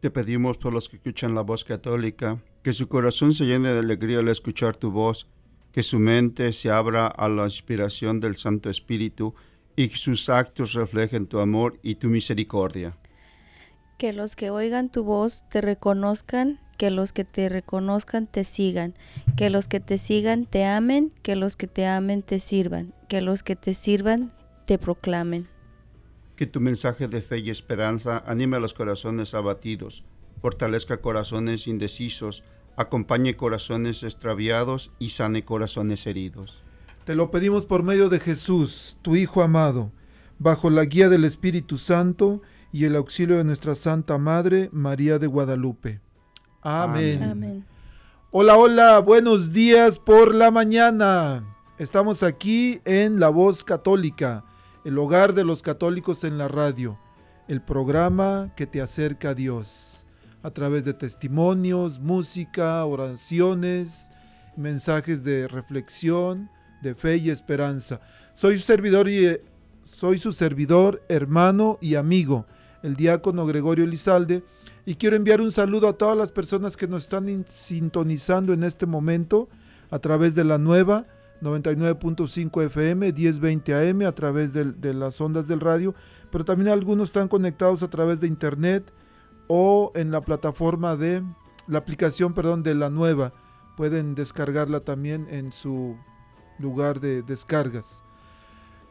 Te pedimos por los que escuchan la voz católica, que su corazón se llene de alegría al escuchar tu voz, que su mente se abra a la inspiración del Santo Espíritu y que sus actos reflejen tu amor y tu misericordia. Que los que oigan tu voz te reconozcan, que los que te reconozcan te sigan, que los que te sigan te amen, que los que te amen te sirvan, que los que te sirvan te proclamen. Que tu mensaje de fe y esperanza anime a los corazones abatidos, fortalezca corazones indecisos, acompañe corazones extraviados y sane corazones heridos. Te lo pedimos por medio de Jesús, tu Hijo amado, bajo la guía del Espíritu Santo y el auxilio de nuestra Santa Madre, María de Guadalupe. Amén. Amén. Hola, hola, buenos días por la mañana. Estamos aquí en La Voz Católica, el hogar de los católicos en la radio, el programa que te acerca a Dios, a través de testimonios, música, oraciones, mensajes de reflexión, de fe y esperanza. Soy su servidor y eh, soy su servidor, hermano y amigo, el diácono Gregorio Elizalde, y quiero enviar un saludo a todas las personas que nos están in- sintonizando en este momento a través de la nueva 99.5 FM, 1020 AM, a través de las ondas del radio, pero también algunos están conectados a través de internet o en la plataforma de la aplicación, perdón, de la nueva. Pueden descargarla también en su lugar de descargas.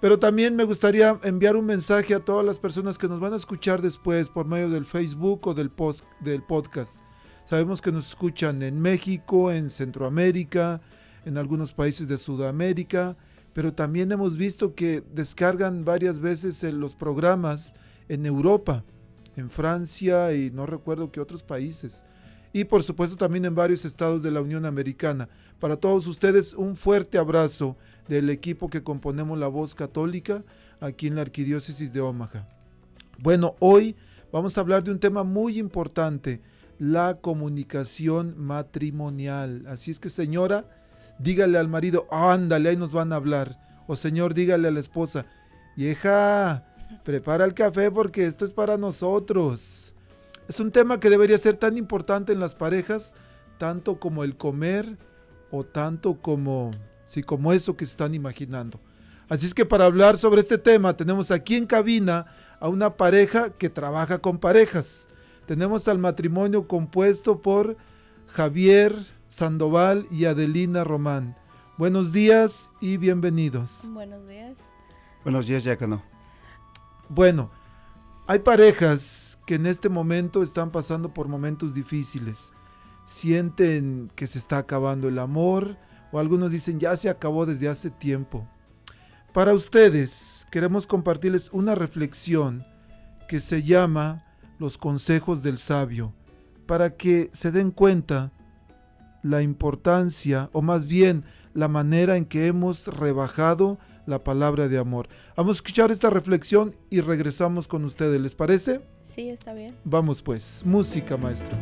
Pero también me gustaría enviar un mensaje a todas las personas que nos van a escuchar después por medio del Facebook o del, post, del podcast. Sabemos que nos escuchan en México, en Centroamérica, en algunos países de Sudamérica, pero también hemos visto que descargan varias veces los programas en Europa, en Francia y no recuerdo qué otros países. Y por supuesto también en varios estados de la Unión Americana. Para todos ustedes un fuerte abrazo del equipo que componemos la voz católica aquí en la Arquidiócesis de Omaha. Bueno, hoy vamos a hablar de un tema muy importante, la comunicación matrimonial. Así es que señora, dígale al marido, ándale, ahí nos van a hablar. O señor, dígale a la esposa, vieja, prepara el café porque esto es para nosotros. Es un tema que debería ser tan importante en las parejas, tanto como el comer o tanto como, sí, como eso que se están imaginando. Así es que para hablar sobre este tema tenemos aquí en cabina a una pareja que trabaja con parejas. Tenemos al matrimonio compuesto por Javier Sandoval y Adelina Román. Buenos días y bienvenidos. Buenos días. Buenos días, Diácono. Bueno, hay parejas que en este momento están pasando por momentos difíciles. Sienten que se está acabando el amor o algunos dicen ya se acabó desde hace tiempo. Para ustedes queremos compartirles una reflexión que se llama Los consejos del sabio, para que se den cuenta la importancia o más bien la manera en que hemos rebajado la palabra de amor. Vamos a escuchar esta reflexión y regresamos con ustedes. ¿Les parece? Sí, está bien. Vamos pues, música maestro.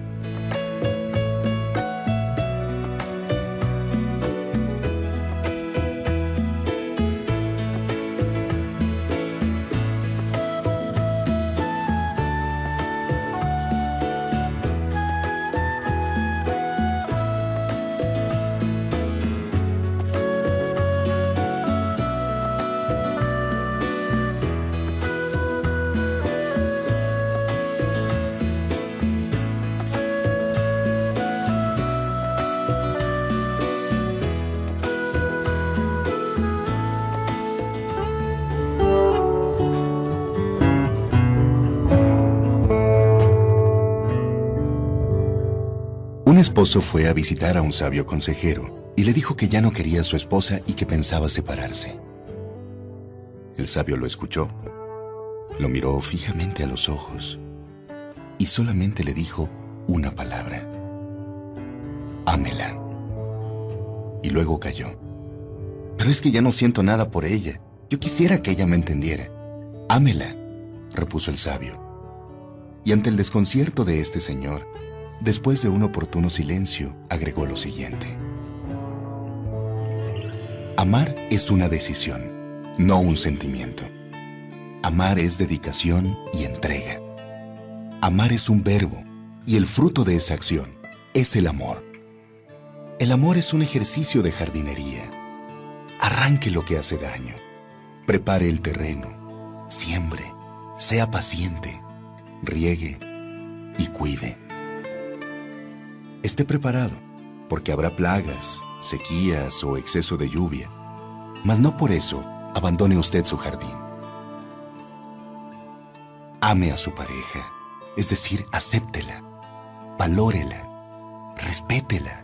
Un esposo fue a visitar a un sabio consejero y le dijo que ya no quería a su esposa y que pensaba separarse. El sabio lo escuchó, lo miró fijamente a los ojos y solamente le dijo una palabra. Ámela. Y luego cayó. Pero es que ya no siento nada por ella. Yo quisiera que ella me entendiera. Ámela, repuso el sabio. Y ante el desconcierto de este señor, después de un oportuno silencio, agregó lo siguiente. Amar es una decisión, no un sentimiento. Amar es dedicación y entrega. Amar es un verbo, y el fruto de esa acción es el amor. El amor es un ejercicio de jardinería. Arranque lo que hace daño. Prepare el terreno. Siembre. Sea paciente. Riegue y cuide. Esté preparado, porque habrá plagas, sequías o exceso de lluvia. Mas no por eso abandone usted su jardín. Ame a su pareja es decir, acéptela, valórela, respétela,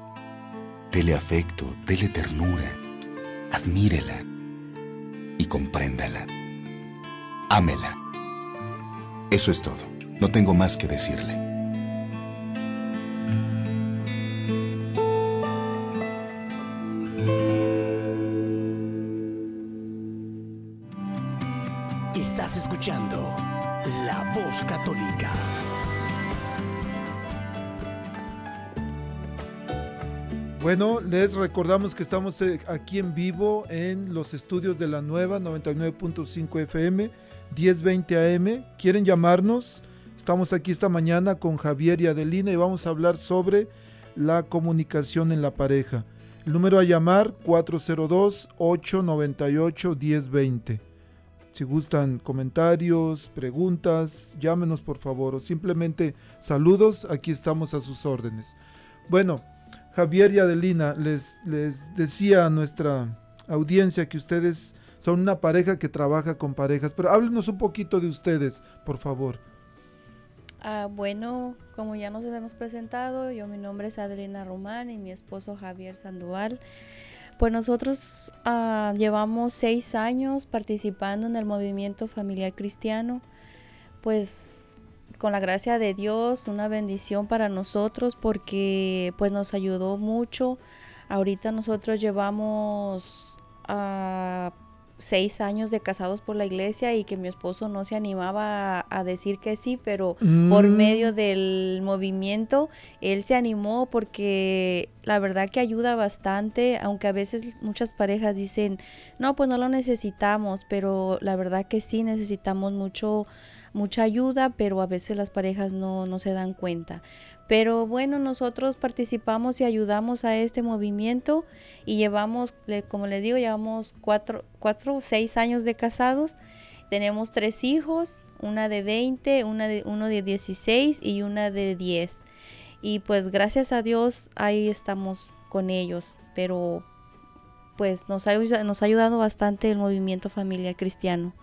dele afecto, dele ternura, admírela y compréndala. Ámela. Eso es todo. No tengo más que decirle. Bueno, les recordamos que estamos eh, aquí en vivo en los estudios de la nueva 99.5 FM, 1020 AM. ¿Quieren llamarnos? Estamos aquí esta mañana con Javier y Adelina y vamos a hablar sobre la comunicación en la pareja. El número a llamar 402-898-1020. Si gustan comentarios, preguntas, llámenos por favor o simplemente saludos, aquí estamos a sus órdenes. Bueno, Javier y Adelina, les, les decía a nuestra audiencia que ustedes son una pareja que trabaja con parejas, pero háblenos un poquito de ustedes, por favor. Ah, bueno, como ya nos hemos presentado, yo mi nombre es Adelina Román y mi esposo Javier Sandoval. Pues nosotros ah, llevamos seis años participando en el movimiento familiar cristiano. Pues con la gracia de Dios, una bendición para nosotros porque pues nos ayudó mucho. Ahorita nosotros llevamos a seis años de casados por la iglesia y que mi esposo no se animaba a, decir que sí, pero por mm. medio del movimiento él se animó porque la verdad que ayuda bastante, aunque a veces muchas parejas dicen, no, pues no lo necesitamos, pero la verdad que sí necesitamos mucho mucha ayuda, pero a veces las parejas no, no se dan cuenta. Pero bueno, nosotros participamos y ayudamos a este movimiento y llevamos, como les digo, llevamos cuatro, cuatro seis años de casados. Tenemos tres hijos, una de 20, una de, uno de 16 y una de 10. Y pues gracias a Dios ahí estamos con ellos. Pero pues nos ha, nos ha ayudado bastante el movimiento familiar cristiano.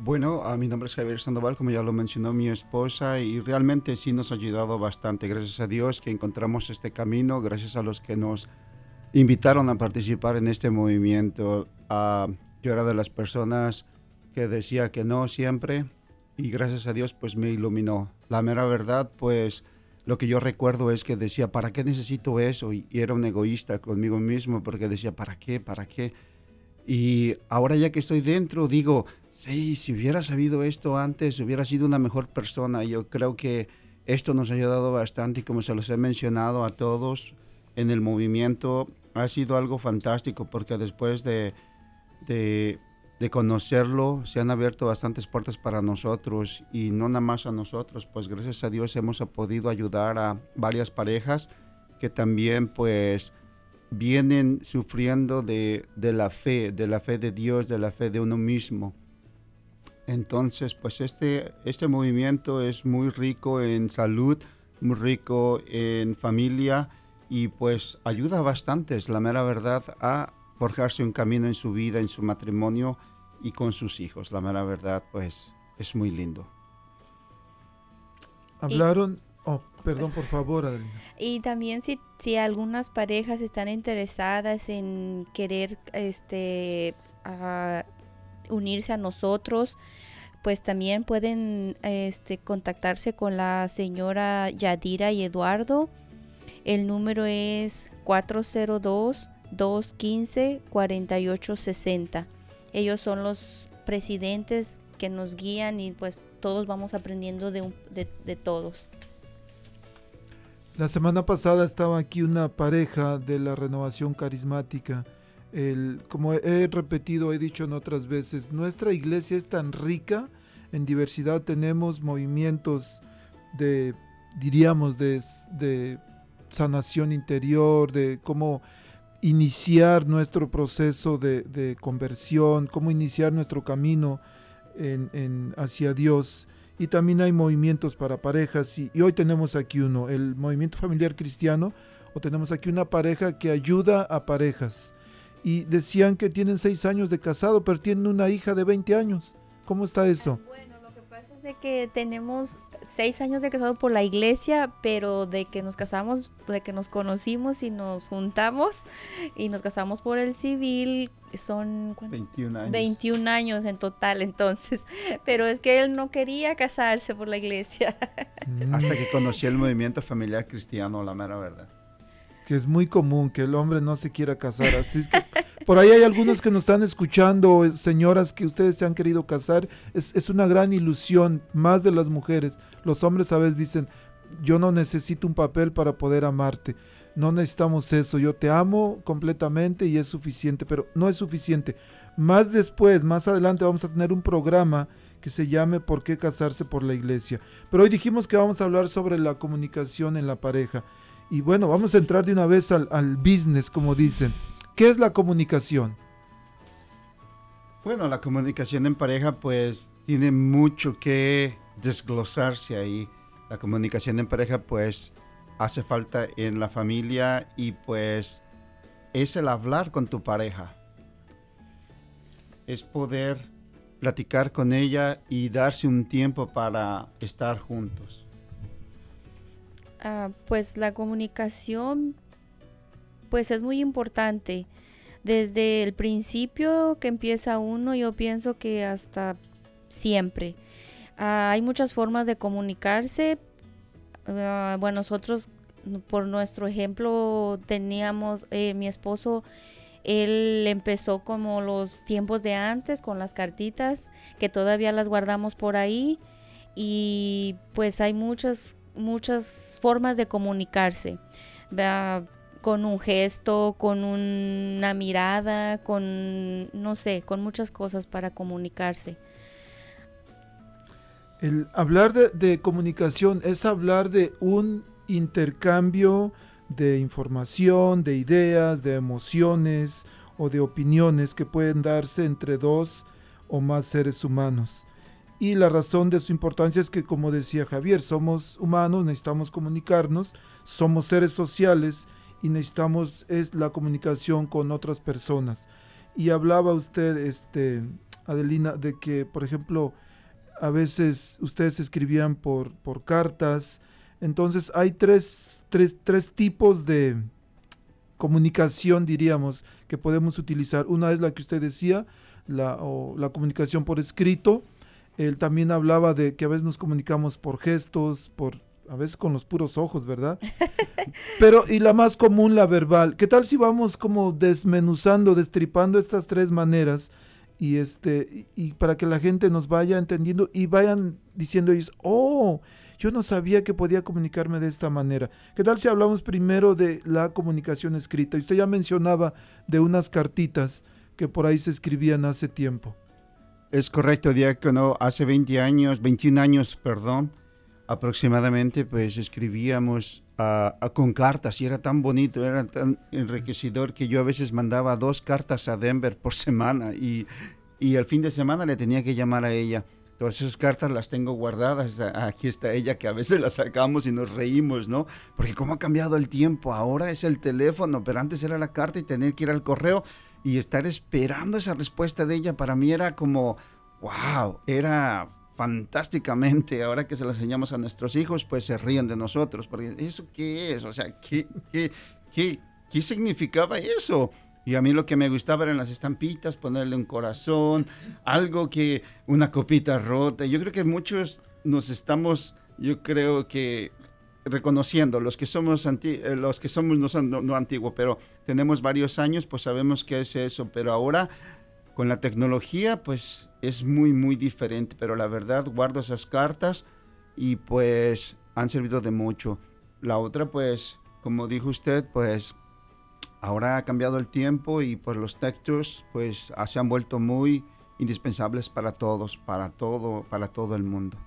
Bueno, a mi nombre es Javier Sandoval, como ya lo mencionó mi esposa, y realmente sí nos ha ayudado bastante. Gracias a Dios que encontramos este camino, gracias a los que nos invitaron a participar en este movimiento. Uh, yo era de las personas que decía que no siempre, y gracias a Dios pues me iluminó. La mera verdad, pues lo que yo recuerdo es que decía, ¿para qué necesito eso? Y, y era un egoísta conmigo mismo porque decía, ¿para qué? ¿Para qué? Y ahora ya que estoy dentro, digo, sí, si hubiera sabido esto antes, hubiera sido una mejor persona. Yo creo que esto nos ha ayudado bastante y como se los he mencionado a todos en el movimiento, ha sido algo fantástico porque después de, de, de conocerlo se han abierto bastantes puertas para nosotros y no nada más a nosotros, pues gracias a Dios hemos podido ayudar a varias parejas que también pues vienen sufriendo de, la fe, de la fe de Dios, de la fe de uno mismo. Entonces, pues este, este movimiento es muy rico en salud, muy rico en familia y pues ayuda bastante, es la mera verdad, a forjarse un camino en su vida, en su matrimonio y con sus hijos. La mera verdad, pues es muy lindo. Hablaron, Oh, perdón, por favor, Adelina. Y también si, si algunas parejas están interesadas en querer este unirse a nosotros, pues también pueden este, contactarse con la señora Yadira y Eduardo. El número es 402-215-4860. Ellos son los presidentes que nos guían y pues todos vamos aprendiendo de, de, de todos. La semana pasada estaba aquí una pareja de la renovación carismática. El, como he repetido, he dicho en otras veces, nuestra iglesia es tan rica, en diversidad tenemos movimientos de, diríamos, de, sanación interior, de cómo iniciar nuestro proceso de, conversión, cómo iniciar nuestro camino en, hacia Dios y también hay movimientos para parejas y, hoy tenemos aquí uno, el movimiento familiar cristiano, o tenemos aquí una pareja que ayuda a parejas. Y decían que tienen seis años de casado, pero tienen una hija de 20 años. ¿Cómo está eso? Bueno, lo que pasa es de que tenemos seis años de casado por la iglesia, pero de que nos casamos, de que nos conocimos y nos juntamos y nos casamos por el civil, son 21 años. 21 años en total entonces, pero es que él no quería casarse por la iglesia. Hasta que conocí el movimiento familiar cristiano, la mera verdad. Que es muy común que el hombre no se quiera casar, así es que por ahí hay algunos que nos están escuchando, señoras que ustedes se han querido casar, es, es una gran ilusión, más de las mujeres. Los hombres a veces dicen, yo no necesito un papel para poder amarte. No necesitamos eso. Yo te amo completamente y es suficiente, pero no es suficiente. Más después, más adelante vamos a tener un programa que se llame ¿Por qué casarse por la iglesia? Pero hoy dijimos que vamos a hablar sobre la comunicación en la pareja. Y bueno, vamos a entrar de una vez al, business, como dicen. ¿Qué es la comunicación? Bueno, la comunicación en pareja pues tiene mucho que desglosarse ahí. La comunicación en pareja pues hace falta en la familia y pues es el hablar con tu pareja. Es poder platicar con ella y darse un tiempo para estar juntos. Uh, pues la comunicación pues es muy importante. Desde el principio que empieza uno, yo pienso que hasta siempre. Uh, hay muchas formas de comunicarse. Uh, bueno, nosotros, por nuestro ejemplo, teníamos, eh, mi esposo, él empezó como los tiempos de antes, con las cartitas, que todavía las guardamos por ahí. Y pues hay muchas, muchas formas de comunicarse. Con un gesto, con una mirada, con, no sé, con muchas cosas para comunicarse. El hablar de, comunicación es hablar de un intercambio de información, de ideas, de emociones o de opiniones que pueden darse entre dos o más seres humanos. Y la razón de su importancia es que, como decía Javier, somos humanos, necesitamos comunicarnos, somos seres sociales y necesitamos es la comunicación con otras personas. Y hablaba usted, este, Adelina, de que, por ejemplo, a veces ustedes escribían por, por cartas. Entonces hay tres, tres, tres tipos de comunicación, diríamos, que podemos utilizar. Una es la que usted decía, la, la comunicación por escrito. Él también hablaba de que a veces nos comunicamos por gestos, por a veces con los puros ojos, ¿verdad? Pero, y la más común, la verbal. ¿Qué tal si vamos como desmenuzando, destripando estas tres maneras? Y este, y, y para que la gente nos vaya entendiendo y vayan diciendo ellos, oh, yo no sabía que podía comunicarme de esta manera. ¿Qué tal si hablamos primero de la comunicación escrita? Y usted ya mencionaba de unas cartitas que por ahí se escribían hace tiempo. Es correcto, Diácono. Hace 20 años, 21 años, perdón, aproximadamente pues escribíamos uh, uh, con cartas y era tan bonito, era tan enriquecedor que yo a veces mandaba dos cartas a Denver por semana y, y el fin de semana le tenía que llamar a ella. Todas esas cartas las tengo guardadas, aquí está ella que a veces las sacamos y nos reímos, ¿no? Porque cómo ha cambiado el tiempo, ahora es el teléfono, pero antes era la carta y tener que ir al correo y estar esperando esa respuesta de ella para mí era como, wow, era fantásticamente. Ahora que se las enseñamos a nuestros hijos, pues se ríen de nosotros. Porque ¿eso qué es? O sea, ¿qué, qué, qué, qué significaba eso? Y a mí lo que me gustaba eran las estampitas, ponerle un corazón, algo que, una copita rota. Yo creo que muchos nos estamos, yo creo que reconociendo, los que somos, eh, los que somos no, son, no, antiguos, pero tenemos varios años, pues sabemos qué es eso. Pero ahora, con la tecnología, pues es muy, muy diferente. Pero la verdad, guardo esas cartas y pues han servido de mucho. La otra, pues, como dijo usted, pues ahora ha cambiado el tiempo y pues los textos pues se han vuelto muy indispensables para todos, para todo, para todo el mundo.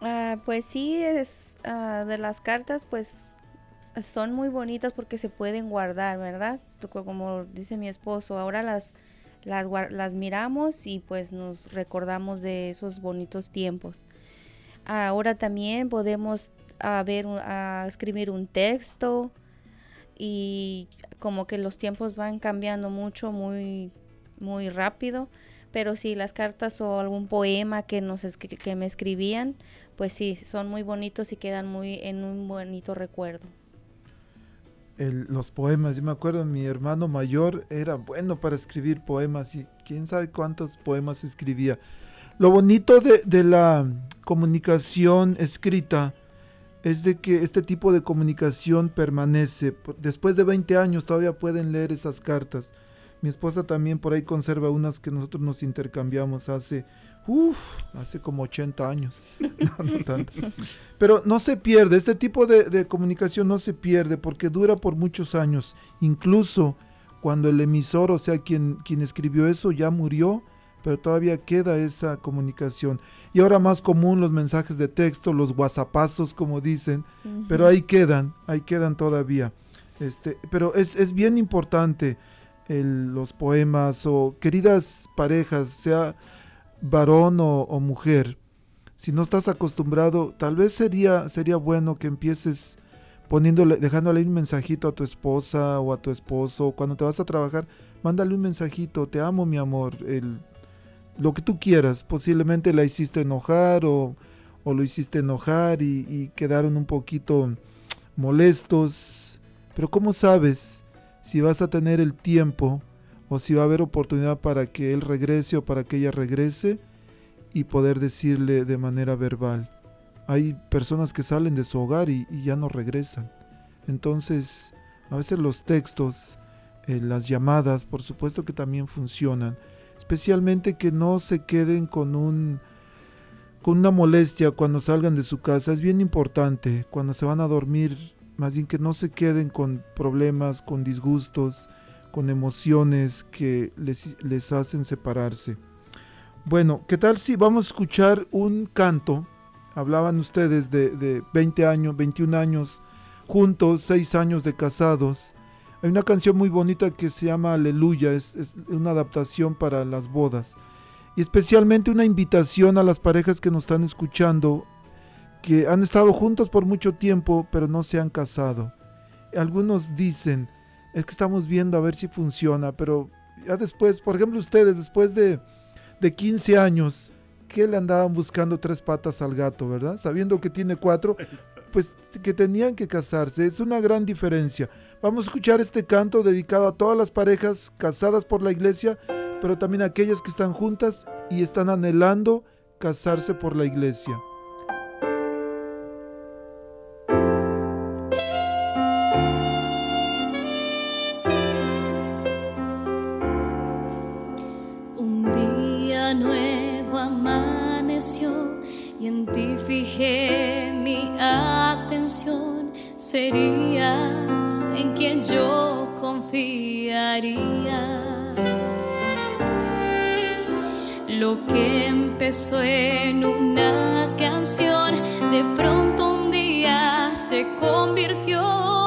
Ah, pues sí, es ah, de las cartas, pues son muy bonitas porque se pueden guardar, ¿verdad? Como dice mi esposo, ahora las, las, las miramos y pues nos recordamos de esos bonitos tiempos. Ahora también podemos ver, escribir un texto, y como que los tiempos van cambiando mucho, muy, muy rápido. Pero sí, las cartas o algún poema que, nos me escribían, pues sí, son muy bonitos y quedan muy en un bonito recuerdo. los poemas, yo me acuerdo, mi hermano mayor era bueno para escribir poemas y quién sabe cuántos poemas escribía. Lo bonito de, de la comunicación escrita es de que este tipo de comunicación permanece. Después de 20 años todavía pueden leer esas cartas. Mi esposa también por ahí conserva unas que nosotros nos intercambiamos hace, uff, hace como 80 años. no, no tanto. Pero no se pierde, este tipo de, de, comunicación no se pierde porque dura por muchos años. Incluso cuando el emisor, o sea, quien, quien escribió eso, ya murió, pero todavía queda esa comunicación. Y ahora más común los mensajes de texto, los whatsappazos como dicen, pero ahí quedan, ahí quedan todavía. Este, pero es, es bien importante los poemas o queridas parejas, sea varón o, mujer, si no estás acostumbrado, tal vez sería, sería bueno que empieces poniéndole, dejándole un mensajito a tu esposa o a tu esposo, cuando te vas a trabajar, mándale un mensajito, te amo mi amor, el, lo que tú quieras. Posiblemente la hiciste enojar o, lo hiciste enojar y, quedaron un poquito molestos. Pero ¿cómo sabes si vas a tener el tiempo o si va a haber oportunidad para que él regrese o para que ella regrese y poder decirle de manera verbal? Hay personas que salen de su hogar y, ya no regresan. Entonces, a veces los textos, eh, las llamadas, por supuesto que también funcionan especialmente que no se queden con un con una molestia cuando salgan de su casa. Es bien importante cuando se van a dormir, más bien que no se queden con problemas, con disgustos, con emociones que les, hacen separarse. Bueno, ¿qué tal si vamos a escuchar un canto? Hablaban ustedes de, de 20 años, 21 años juntos, 6 años de casados. Hay una canción muy bonita que se llama Aleluya, es, una adaptación para las bodas. Y especialmente una invitación a las parejas que nos están escuchando, que han estado juntos por mucho tiempo, pero no se han casado. Algunos dicen, es que estamos viendo a ver si funciona, pero ya después, por ejemplo ustedes, después de, de 15 años, ¿qué le andaban buscando tres patas al gato, verdad? Sabiendo que tiene cuatro, pues que tenían que casarse. Es una gran diferencia. Vamos a escuchar este canto dedicado a todas las parejas casadas por la iglesia, pero también a aquellas que están juntas y están anhelando casarse por la iglesia. Lo que empezó en una canción, de pronto un día se convirtió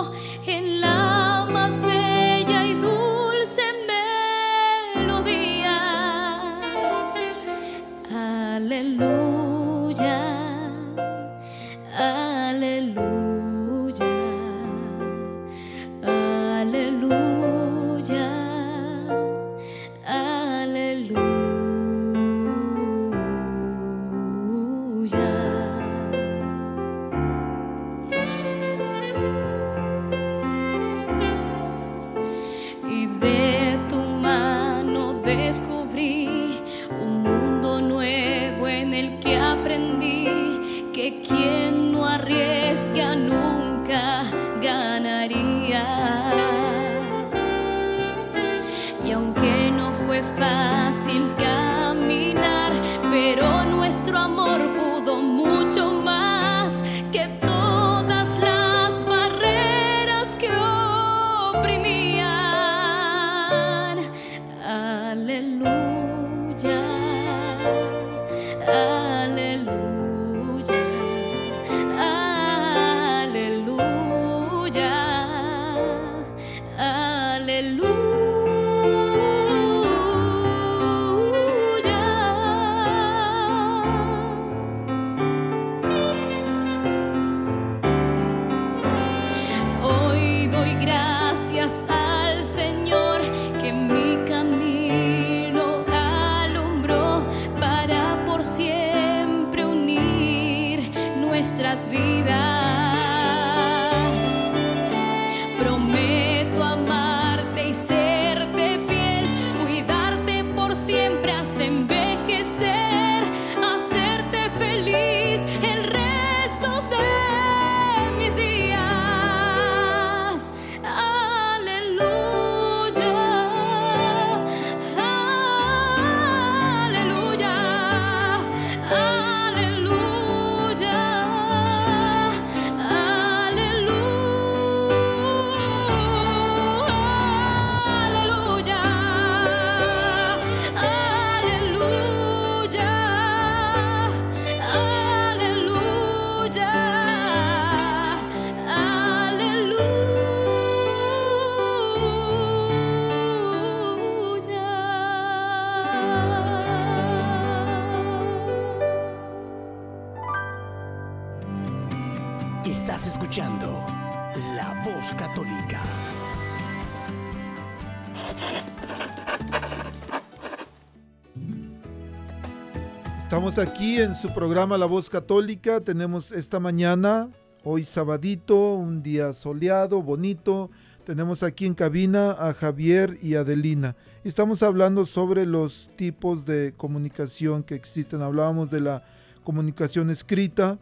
Estamos aquí en su programa La Voz Católica. Tenemos esta mañana, hoy sabadito, un día soleado, bonito. Tenemos aquí en cabina a Javier y Adelina. Estamos hablando sobre los tipos de comunicación que existen. Hablábamos de la comunicación escrita,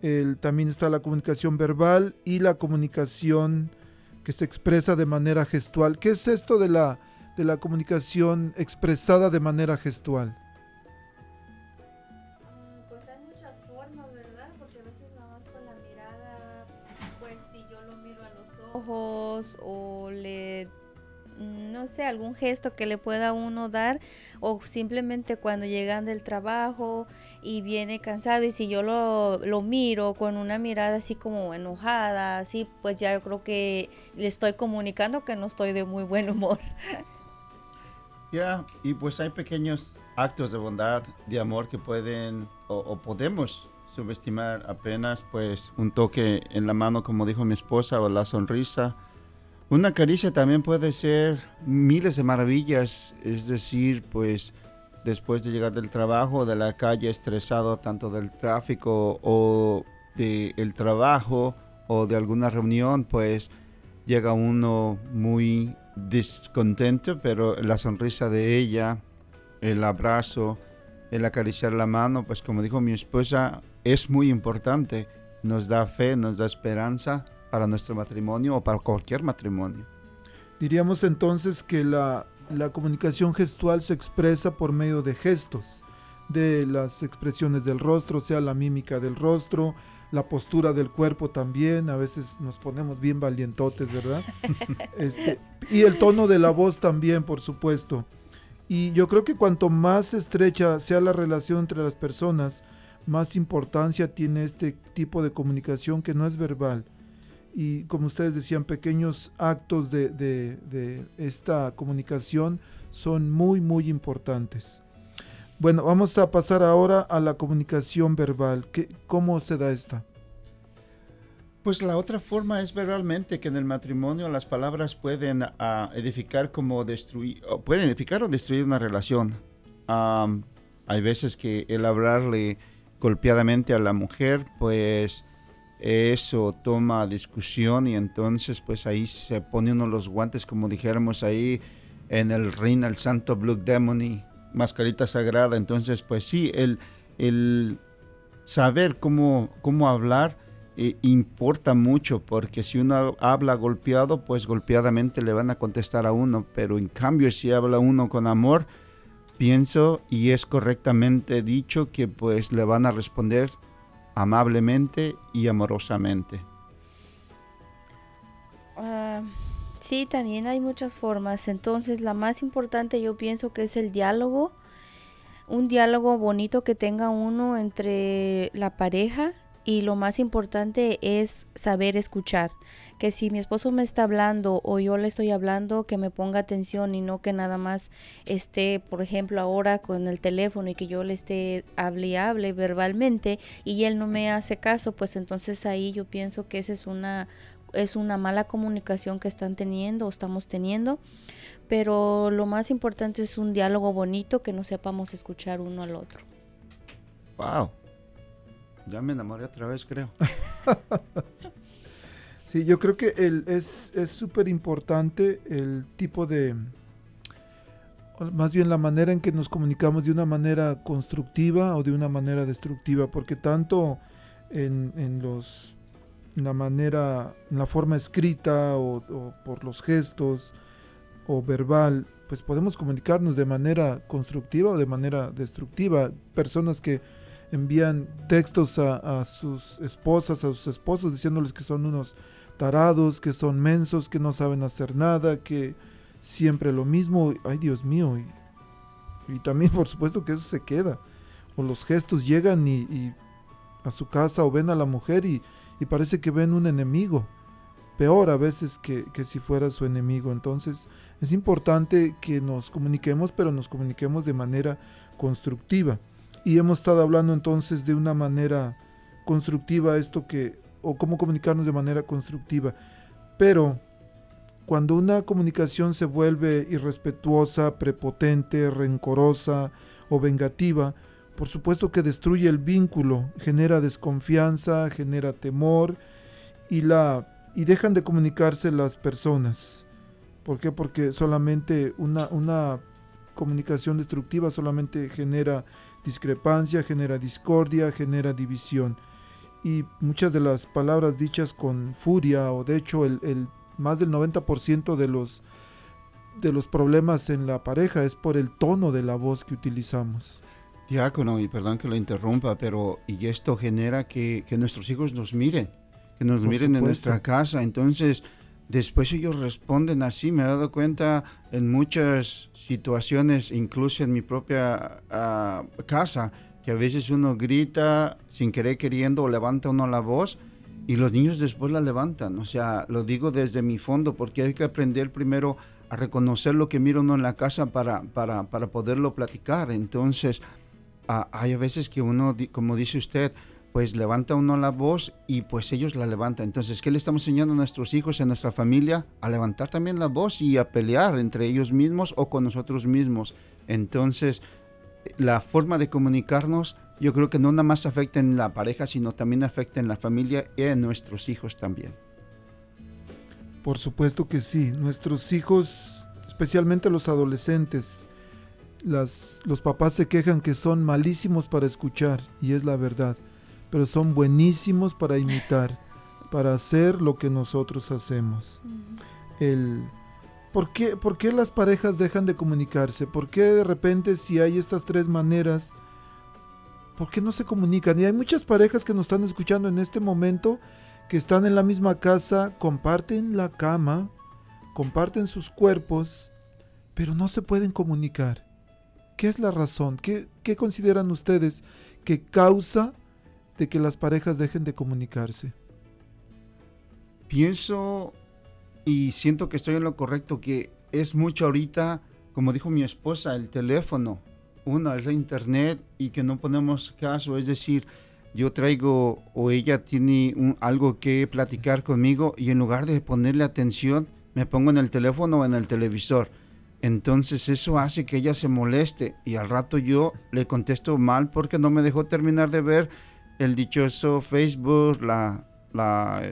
el- también está la comunicación verbal y la comunicación que se expresa de manera gestual. ¿Qué es esto de la, de la comunicación expresada de manera gestual? O le, no sé, algún gesto que le pueda uno dar o simplemente cuando llegan del trabajo y viene cansado y si yo lo, lo miro con una mirada así como enojada, así, pues ya yo creo que le estoy comunicando que no estoy de muy buen humor. Ya, y pues hay pequeños actos de bondad, de amor que pueden o podemos subestimar apenas, pues un toque en la mano, como dijo mi esposa, o la sonrisa. Una caricia también puede ser miles de maravillas, es decir, pues después de llegar del trabajo, de la calle, estresado tanto del tráfico o del trabajo o de alguna reunión, pues llega uno muy descontento, pero la sonrisa de ella, el abrazo, el acariciar la mano, pues como dijo mi esposa, es muy importante. Nos da fe, nos da esperanza para nuestro matrimonio o para cualquier matrimonio. Diríamos entonces que la, la comunicación gestual se expresa por medio de gestos, de las expresiones del rostro, o sea, la mímica del rostro, la postura del cuerpo también, a veces nos ponemos bien valientotes, ¿verdad? Este, y el tono de la voz también, por supuesto. Y yo creo que cuanto más estrecha sea la relación entre las personas, más importancia tiene este tipo de comunicación que no es verbal y como ustedes decían, pequeños actos de, esta comunicación son muy, muy importantes. Bueno, vamos a pasar ahora a la comunicación verbal. ¿Qué, ¿Cómo se da esta? Pues la otra forma es verbalmente que en el matrimonio las palabras pueden ah, edificar como destruir, o pueden edificar o destruir una relación. Hay veces que el hablarle golpeadamente a la mujer, pues eso toma discusión y entonces pues ahí se pone uno los guantes como dijéramos ahí en el ring al santo Blue Demony, mascarita sagrada. Entonces pues sí, el, el saber cómo, cómo hablar eh, importa mucho, porque si uno habla golpeado, pues golpeadamente le van a contestar a uno, pero en cambio si habla uno con amor, pienso y es correctamente dicho que pues le van a responder amablemente y amorosamente. Ah, sí, también hay muchas formas. Entonces, la más importante yo pienso que es el diálogo. Un diálogo bonito que tenga uno entre la pareja y lo más importante es saber escuchar. Que si mi esposo me está hablando o yo le estoy hablando, que me ponga atención y no que nada más esté, por ejemplo, ahora con el teléfono y que yo le esté hable y hable verbalmente y él no me hace caso, pues entonces ahí yo pienso que esa es una es una mala comunicación que están teniendo o estamos teniendo, pero lo más importante es un diálogo bonito que nos sepamos escuchar uno al otro. Wow. Ya me enamoré otra vez, creo. Yo creo que el, es súper importante el tipo de, más bien la manera en que nos comunicamos de una manera constructiva o de una manera destructiva, porque tanto en, en los la manera, en la forma escrita o, por los gestos o verbal, pues podemos comunicarnos de manera constructiva o de manera destructiva. Personas que envían textos a sus esposas, a sus esposos, diciéndoles que son unos tarados, que son mensos, que no saben hacer nada, que siempre lo mismo. Ay, Dios mío. Y, y también, por supuesto, que eso se queda. O los gestos llegan y, a su casa o ven a la mujer y, y parece que ven un enemigo. Peor a veces que, que si fuera su enemigo. Entonces es importante que nos comuniquemos, pero nos comuniquemos de manera constructiva. Y hemos estado hablando entonces de una manera constructiva esto que, o cómo comunicarnos de manera constructiva. Pero cuando una comunicación se vuelve irrespetuosa, prepotente, rencorosa o vengativa, por supuesto que destruye el vínculo, genera desconfianza, genera temor y la y dejan de comunicarse las personas. ¿Por qué? Porque solamente una, una comunicación destructiva solamente genera discrepancia, genera discordia, genera división. Y muchas de las palabras dichas con furia, o de hecho el, el más del 90% de los, de los problemas en la pareja es por el tono de la voz que utilizamos. Diácono, y perdón que lo interrumpa, pero y esto genera que, que nuestros hijos nos miren, que nos Por miren en supuesto. nuestra casa. Entonces, después ellos responden así. Me he dado cuenta en muchas situaciones, incluso en mi propia ah, casa, que a veces uno grita sin querer queriendo o levanta uno la voz y los niños después la levantan. O sea, lo digo desde mi fondo porque hay que aprender primero a reconocer lo que mira uno en la casa para, para, para poderlo platicar. Entonces, hay a veces que uno, como dice usted, pues levanta uno la voz y pues ellos la levantan. Entonces, ¿qué le estamos enseñando a nuestros hijos, a nuestra familia? A levantar también la voz y a pelear entre ellos mismos o con nosotros mismos. Entonces, la forma de comunicarnos, yo creo que no nada más afecta en la pareja, sino también afecta en la familia y en nuestros hijos también. Por supuesto que sí. Nuestros hijos, especialmente los adolescentes, las, los papás se quejan que son malísimos para escuchar, y es la verdad, pero son buenísimos para imitar, para hacer lo que nosotros hacemos. El, ¿por, qué, ¿Por qué las parejas dejan de comunicarse? ¿Por qué de repente si hay estas tres maneras, por qué no se comunican? Y hay muchas parejas que nos están escuchando en este momento que están en la misma casa, comparten la cama, comparten sus cuerpos, pero no se pueden comunicar. ¿Qué es la razón? ¿Qué, qué consideran ustedes que causa de que las parejas dejen de comunicarse? Pienso y siento que estoy en lo correcto, que es mucho ahorita, como dijo mi esposa, el teléfono. Una es la internet y que no ponemos caso, es decir, yo traigo o ella tiene un- algo que platicar conmigo y en lugar de ponerle atención, me pongo en el teléfono o en el televisor. Entonces eso hace que ella se moleste y al rato yo le contesto mal porque no me dejó terminar de ver el dichoso Facebook, la, la,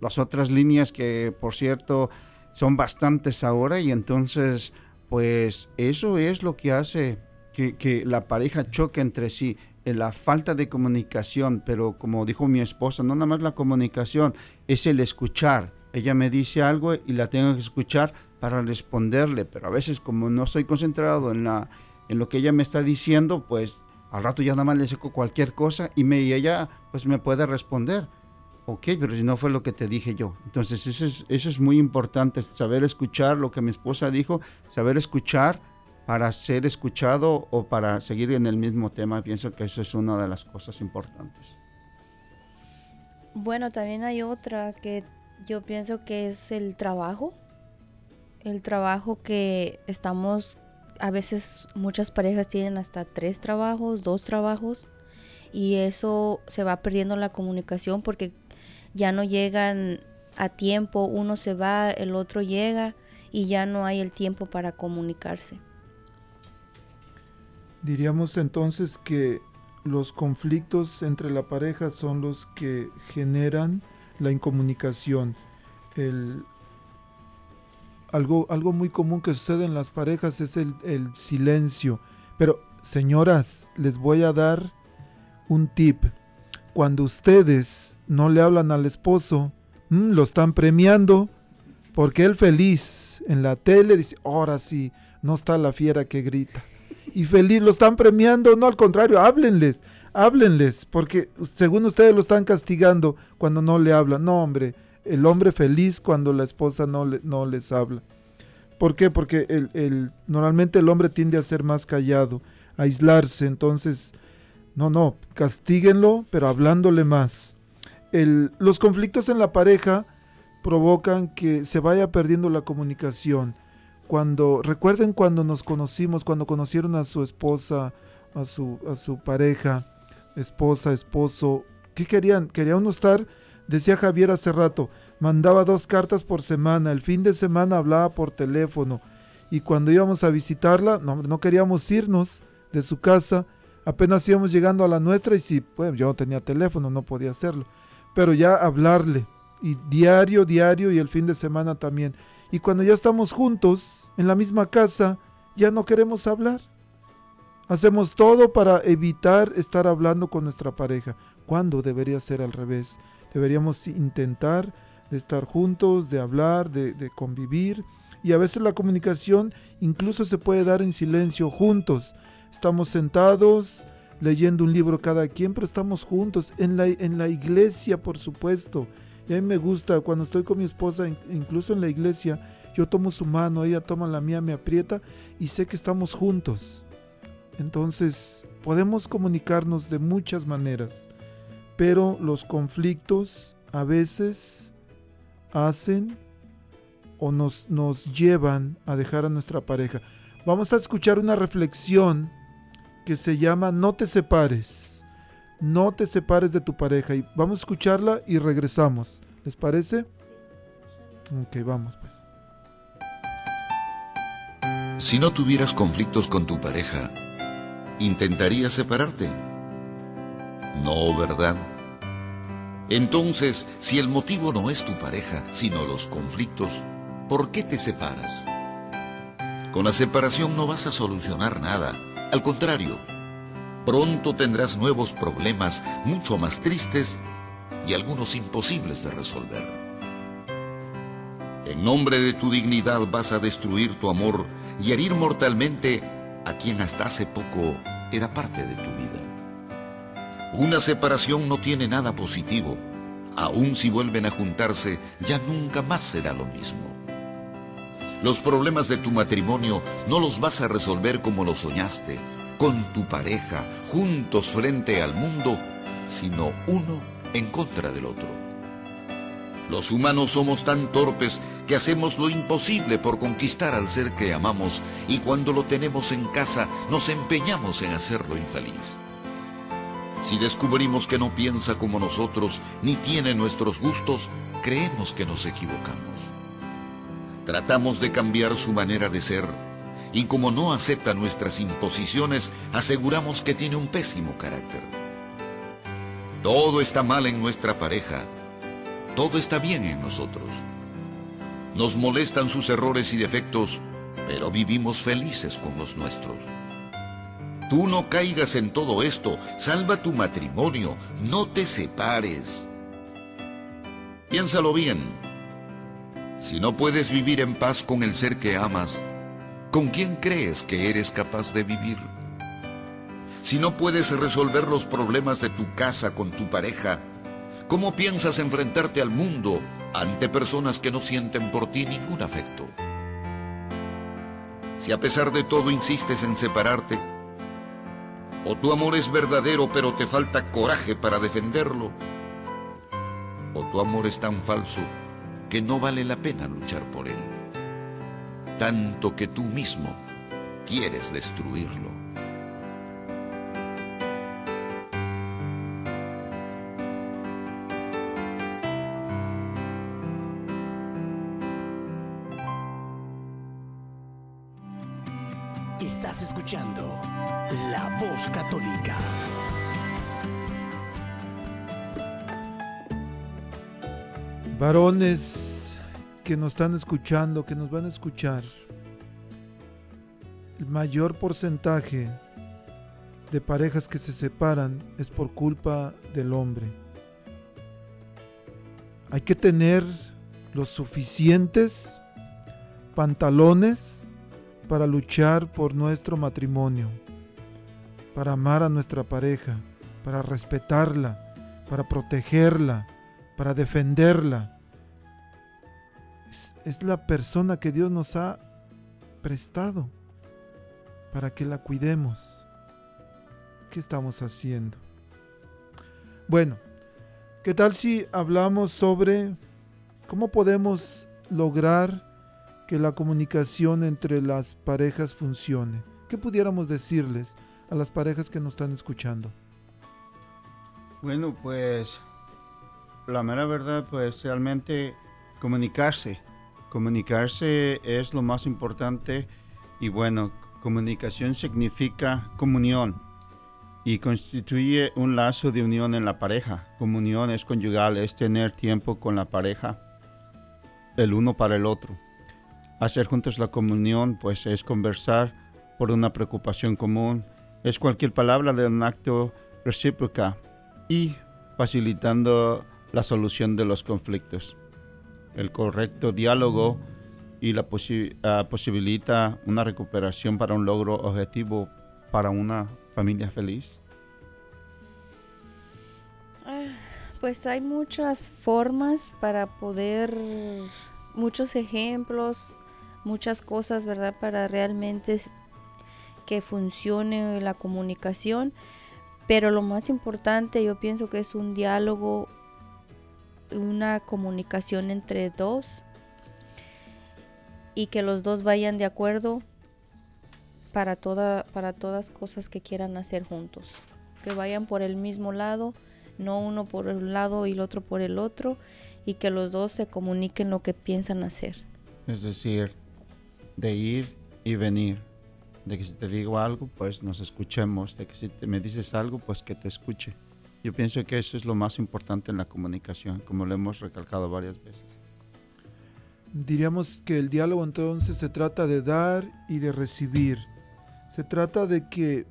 las otras líneas que por cierto son bastantes ahora y entonces pues eso es lo que hace que, la pareja choque entre sí. la falta de comunicación, pero como dijo mi esposa, no nada más la comunicación, es el escuchar. Ella me dice algo y la tengo que escuchar para responderle, pero a veces como no estoy concentrado en, la, en lo que ella me está diciendo, pues al rato ya nada más le saco cualquier cosa y, me, y ella pues me puede responder. Ok, pero si no fue lo que te dije yo. Entonces eso es, eso es muy importante, saber escuchar lo que mi esposa dijo, saber escuchar para ser escuchado o para seguir en el mismo tema. Pienso que eso es una de las cosas importantes. Bueno, también hay otra que yo pienso que es el trabajo. El trabajo que estamos, a veces muchas parejas tienen hasta tres trabajos, dos trabajos, y eso se va perdiendo la comunicación porque ya no llegan a tiempo, uno se va, el otro llega y ya no hay el tiempo para comunicarse. Diríamos entonces que los conflictos entre la pareja son los que generan la incomunicación. El, algo, algo muy común que sucede en las parejas es el, el silencio. Pero, señoras, les voy a dar un tip. Cuando ustedes no le hablan al esposo, mm, lo están premiando, porque él feliz en la tele dice, ahora sí, no está la fiera que grita. Y feliz, lo están premiando, no al contrario, háblenles, háblenles, porque según ustedes lo están castigando cuando no le hablan. No, hombre, el hombre feliz cuando la esposa no, le- no les habla. ¿Por qué? Porque el, el- normalmente el hombre tiende a ser más callado, a aislarse, entonces, no, no, castíguenlo, pero hablándole más. El- los conflictos en la pareja provocan que se vaya perdiendo la comunicación. Cuando, recuerden cuando nos conocimos, cuando conocieron a su esposa, a su, a su pareja, esposa, esposo, ¿qué querían? Querían uno estar, decía Javier hace rato, mandaba dos cartas por semana, el fin de semana hablaba por teléfono y cuando íbamos a visitarla, no, no queríamos irnos de su casa, apenas íbamos llegando a la nuestra y si, pues yo no tenía teléfono, no podía hacerlo, pero ya hablarle y diario, diario y el fin de semana también. Y cuando ya estamos juntos en la misma casa, ya no queremos hablar. Hacemos todo para evitar estar hablando con nuestra pareja. ¿Cuándo debería ser al revés? Deberíamos intentar de estar juntos, de hablar, de, de convivir. Y a veces la comunicación incluso se puede dar en silencio, juntos. Estamos sentados leyendo un libro cada quien, pero estamos juntos en la, en la iglesia, por supuesto. Y a mí me gusta cuando estoy con mi esposa, in- incluso en la iglesia, yo tomo su mano, ella toma la mía, me aprieta y sé que estamos juntos. Entonces, podemos comunicarnos de muchas maneras, pero los conflictos a veces hacen o nos, nos llevan a dejar a nuestra pareja. Vamos a escuchar una reflexión que se llama No te separes. No te separes de tu pareja. Y vamos a escucharla y regresamos. ¿Les parece? Ok, vamos pues. Si no tuvieras conflictos con tu pareja, ¿intentarías separarte? No, ¿verdad? Entonces, si el motivo no es tu pareja, sino los conflictos, ¿por qué te separas? Con la separación no vas a solucionar nada. Al contrario, pronto tendrás nuevos problemas mucho más tristes y algunos imposibles de resolver. En nombre de tu dignidad vas a destruir tu amor y herir mortalmente a quien hasta hace poco era parte de tu vida. Una separación no tiene nada positivo. Aun si vuelven a juntarse, ya nunca más será lo mismo. Los problemas de tu matrimonio no los vas a resolver como lo soñaste, con tu pareja, juntos frente al mundo, sino uno en contra del otro. Los humanos somos tan torpes que hacemos lo imposible por conquistar al ser que amamos y cuando lo tenemos en casa nos empeñamos en hacerlo infeliz. Si descubrimos que no piensa como nosotros ni tiene nuestros gustos, creemos que nos equivocamos. Tratamos de cambiar su manera de ser y como no acepta nuestras imposiciones, aseguramos que tiene un pésimo carácter. Todo está mal en nuestra pareja, todo está bien en nosotros. Nos molestan sus errores y defectos, pero vivimos felices con los nuestros. Tú no caigas en todo esto, salva tu matrimonio, no te separes. Piénsalo bien. Si no puedes vivir en paz con el ser que amas, ¿con quién crees que eres capaz de vivir? Si no puedes resolver los problemas de tu casa con tu pareja, ¿cómo piensas enfrentarte al mundo ante personas que no sienten por ti ningún afecto? Si a pesar de todo insistes en separarte, o tu amor es verdadero pero te falta coraje para defenderlo, o tu amor es tan falso que no vale la pena luchar por él, tanto que tú mismo quieres destruirlo. Estás escuchando La Voz Católica. Varones que nos están escuchando, que nos van a escuchar, el mayor porcentaje de parejas que se separan es por culpa del hombre. Hay que tener los suficientes pantalones para luchar por nuestro matrimonio, para amar a nuestra pareja, para respetarla, para protegerla, para defenderla. Es, la persona que Dios nos ha prestado para que la cuidemos. ¿Qué estamos haciendo? Bueno, ¿qué tal si hablamos sobre cómo podemos lograr que la comunicación entre las parejas funcione? ¿Qué pudiéramos decirles a las parejas que nos están escuchando? Bueno, pues la mera verdad, pues realmente comunicarse. Comunicarse es lo más importante y bueno, comunicación significa comunión y constituye un lazo de unión en la pareja. Comunión es conyugal, es tener tiempo con la pareja, el uno para el otro. Hacer juntos la comunión, pues es conversar por una preocupación común, es cualquier palabra de un acto recíproca y facilitando la solución de los conflictos. El correcto diálogo y la posi- ah, posibilita una recuperación para un logro objetivo para una familia feliz. Pues hay muchas formas para poder, muchos ejemplos, muchas cosas, ¿verdad? Para realmente que funcione la comunicación. Pero lo más importante yo pienso que es un diálogo, una comunicación entre dos y que los dos vayan de acuerdo para, toda, para todas cosas que quieran hacer juntos. Que vayan por el mismo lado, no uno por un lado y el otro por el otro, y que los dos se comuniquen lo que piensan hacer. Es decir, de ir y venir. De que si te digo algo, pues nos escuchemos. De que si te- me dices algo, pues que te escuche. Yo pienso que eso es lo más importante en la comunicación, como lo hemos recalcado varias veces. Diríamos que el diálogo entonces se trata de dar y de recibir. Se trata de que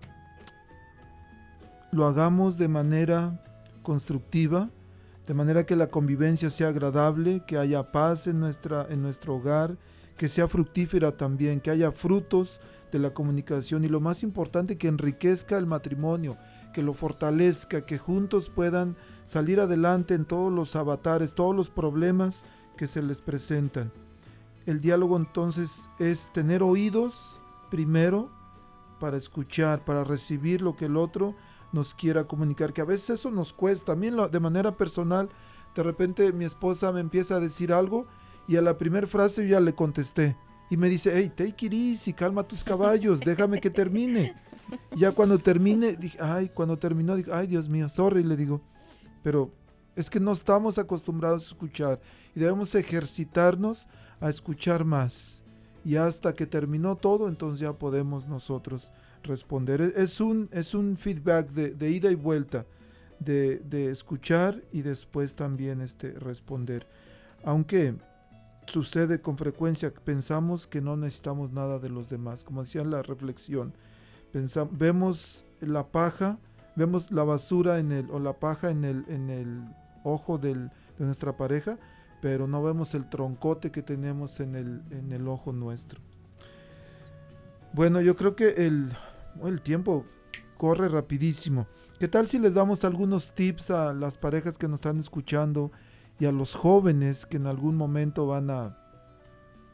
lo hagamos de manera constructiva, de manera que la convivencia sea agradable, que haya paz en, nuestra, en nuestro hogar, que sea fructífera también, que haya frutos de la comunicación y lo más importante, que enriquezca el matrimonio, que lo fortalezca, que juntos puedan salir adelante en todos los avatares, todos los problemas que se les presentan. El diálogo entonces es tener oídos primero para escuchar, para recibir lo que el otro nos quiera comunicar, que a veces eso nos cuesta. A mí de manera personal, de repente mi esposa me empieza a decir algo y a la primera frase yo ya le contesté. Y me dice, hey, take it easy, calma tus caballos, déjame que termine. Ya cuando termine, dije, ay, cuando terminó, dije, ay, Dios mío, sorry, le digo. Pero es que no estamos acostumbrados a escuchar y debemos ejercitarnos a escuchar más. Y hasta que terminó todo, entonces ya podemos nosotros responder. E- Es un, es un feedback de, de ida y vuelta, de, de escuchar y después también este, responder. Aunque sucede con frecuencia, pensamos que no necesitamos nada de los demás, como decía en la reflexión. Vemos la paja, vemos la basura en el, o la paja en el, en el ojo del- de nuestra pareja, pero no vemos el troncote que tenemos en el, en el ojo nuestro. Bueno, yo creo que el, el tiempo corre rapidísimo. ¿Qué tal si les damos algunos tips a las parejas que nos están escuchando y a los jóvenes que en algún momento van a,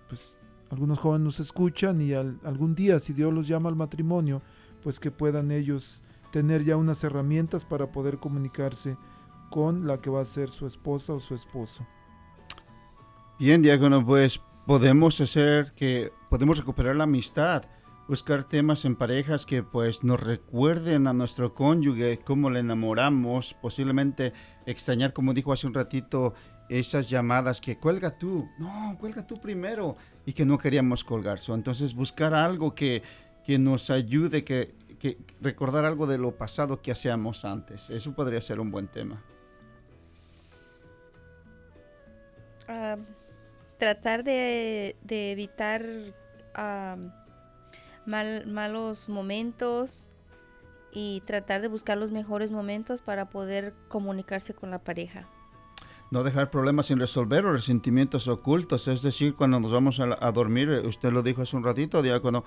pues algunos jóvenes nos escuchan y al- algún día, si Dios los llama al matrimonio, pues que puedan ellos tener ya unas herramientas para poder comunicarse con la que va a ser su esposa o su esposo. Bien, diácono, pues podemos hacer que podemos recuperar la amistad, buscar temas en parejas que pues nos recuerden a nuestro cónyuge, cómo le enamoramos, posiblemente extrañar, como dijo hace un ratito, esas llamadas que cuelga tú, no, cuelga tú primero y que no queríamos colgar. So, entonces buscar algo que, que nos ayude, que, que recordar algo de lo pasado que hacíamos antes. Eso podría ser un buen tema. Ah, tratar de, de evitar ah, mal- malos momentos y tratar de buscar los mejores momentos para poder comunicarse con la pareja. No dejar problemas sin resolver o resentimientos ocultos, es decir, cuando nos vamos a, dormir, usted lo dijo hace un ratito, diácono,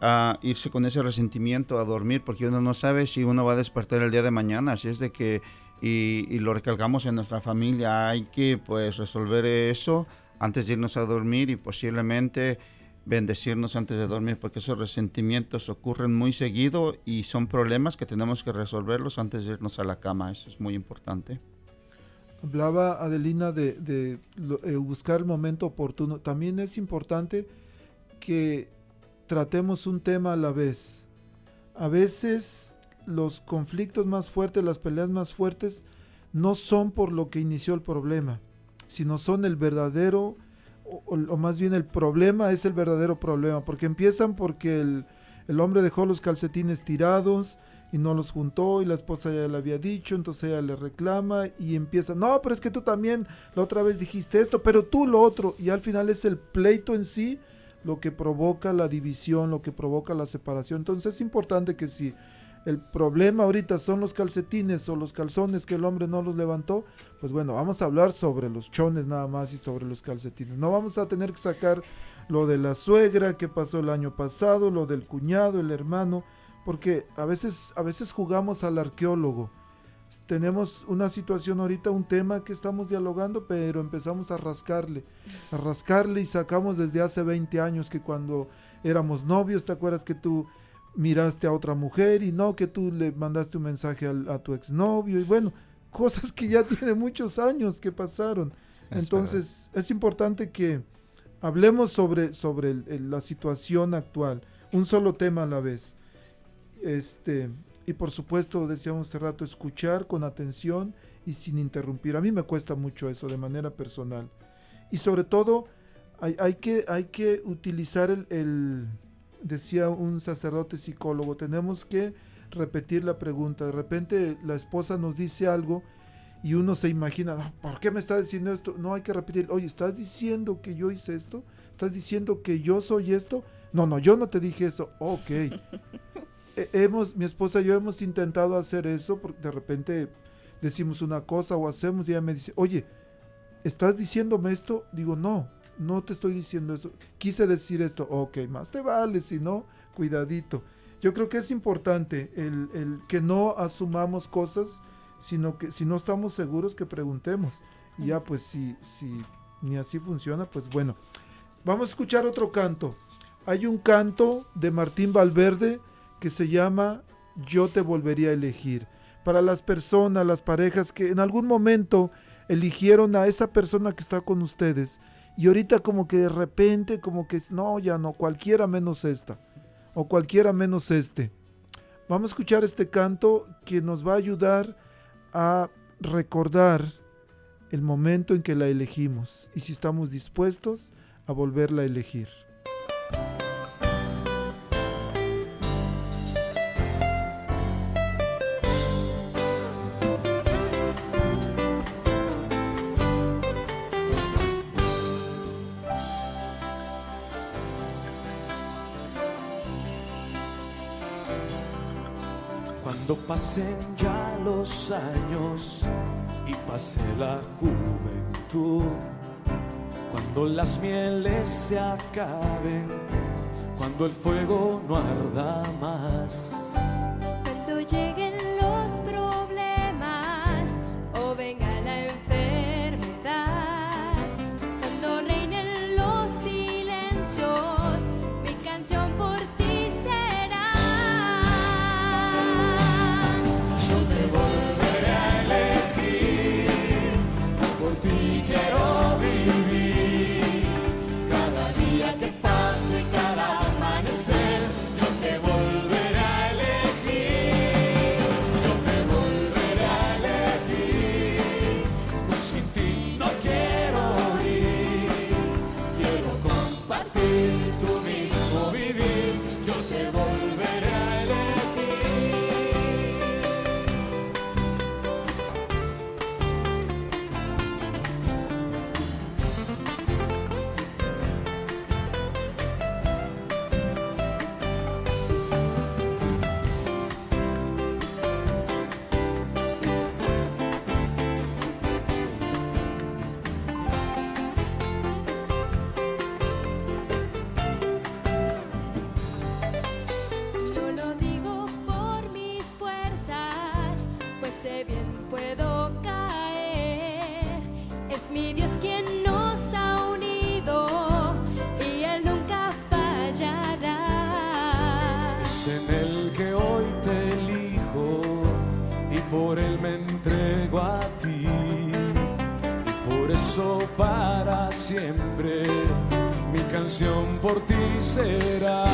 a irse con ese resentimiento a dormir, porque uno no sabe si uno va a despertar el día de mañana, así es de que, y, y lo recalcamos en nuestra familia, hay que pues resolver eso antes de irnos a dormir y posiblemente bendecirnos antes de dormir, porque esos resentimientos ocurren muy seguido y son problemas que tenemos que resolverlos antes de irnos a la cama, eso es muy importante. Hablaba Adelina de, de eh, buscar el momento oportuno. También es importante que tratemos un tema a la vez. A veces los conflictos más fuertes, las peleas más fuertes, no son por lo que inició el problema, sino son el verdadero, o, o- o más bien el problema es el verdadero problema, porque empiezan porque el, el hombre dejó los calcetines tirados, y no los juntó y la esposa ya le había dicho, entonces ella le reclama y empieza, no, pero es que tú también la otra vez dijiste esto, pero tú lo otro, y al final es el pleito en sí lo que provoca la división, lo que provoca la separación. Entonces es importante que si el problema ahorita son los calcetines o los calzones que el hombre no los levantó, pues bueno, vamos a hablar sobre los chones nada más y sobre los calcetines. No vamos a tener que sacar lo de la suegra que pasó el año pasado, lo del cuñado, el hermano, porque a veces, a veces jugamos al arqueólogo. Tenemos una situación ahorita, un tema que estamos dialogando, pero empezamos a rascarle, a rascarle y sacamos desde hace 20 años que cuando éramos novios, ¿te acuerdas que tú miraste a otra mujer y no que tú le mandaste un mensaje al- a, tu exnovio? Y bueno, cosas que ya tiene muchos años que pasaron. Es Entonces es importante que hablemos sobre, sobre el- el- la situación actual, un solo tema a la vez. Este, y por supuesto, decíamos hace rato, escuchar con atención y sin interrumpir. A mí me cuesta mucho eso de manera personal. Y sobre todo, hay, que, hay que utilizar el, el- decía un sacerdote psicólogo, tenemos que repetir la pregunta. De repente la esposa nos dice algo y uno se imagina, "Ah, ¿por qué me está diciendo esto? No hay que repetir, oye, ¿estás diciendo que yo hice esto? ¿Estás diciendo que yo soy esto? No, no, yo no te dije eso. Ok. Eh, hemos, mi esposa y yo hemos intentado hacer eso porque de repente decimos una cosa o hacemos y ella me dice, oye, ¿estás diciéndome esto? Digo, no, no te estoy diciendo eso. Quise decir esto. Ok, más te vale, si no, cuidadito. Yo creo que es importante el, el que no asumamos cosas, sino que si no estamos seguros que preguntemos. Y ya pues si, si ni así funciona, pues bueno. Vamos a escuchar otro canto. Hay un canto de Martín Valverde que se llama Yo te volvería a elegir. Para las personas, las parejas que en algún momento eligieron a esa persona que está con ustedes y ahorita como que de repente como que no, ya no, cualquiera menos esta o cualquiera menos este. Vamos a escuchar este canto que nos va a ayudar a recordar el momento en que la elegimos y si estamos dispuestos a volverla a elegir. Cuando pasen ya los años y pase la juventud, cuando las mieles se acaben, cuando el fuego no arda más. Para siempre mi canción por ti será.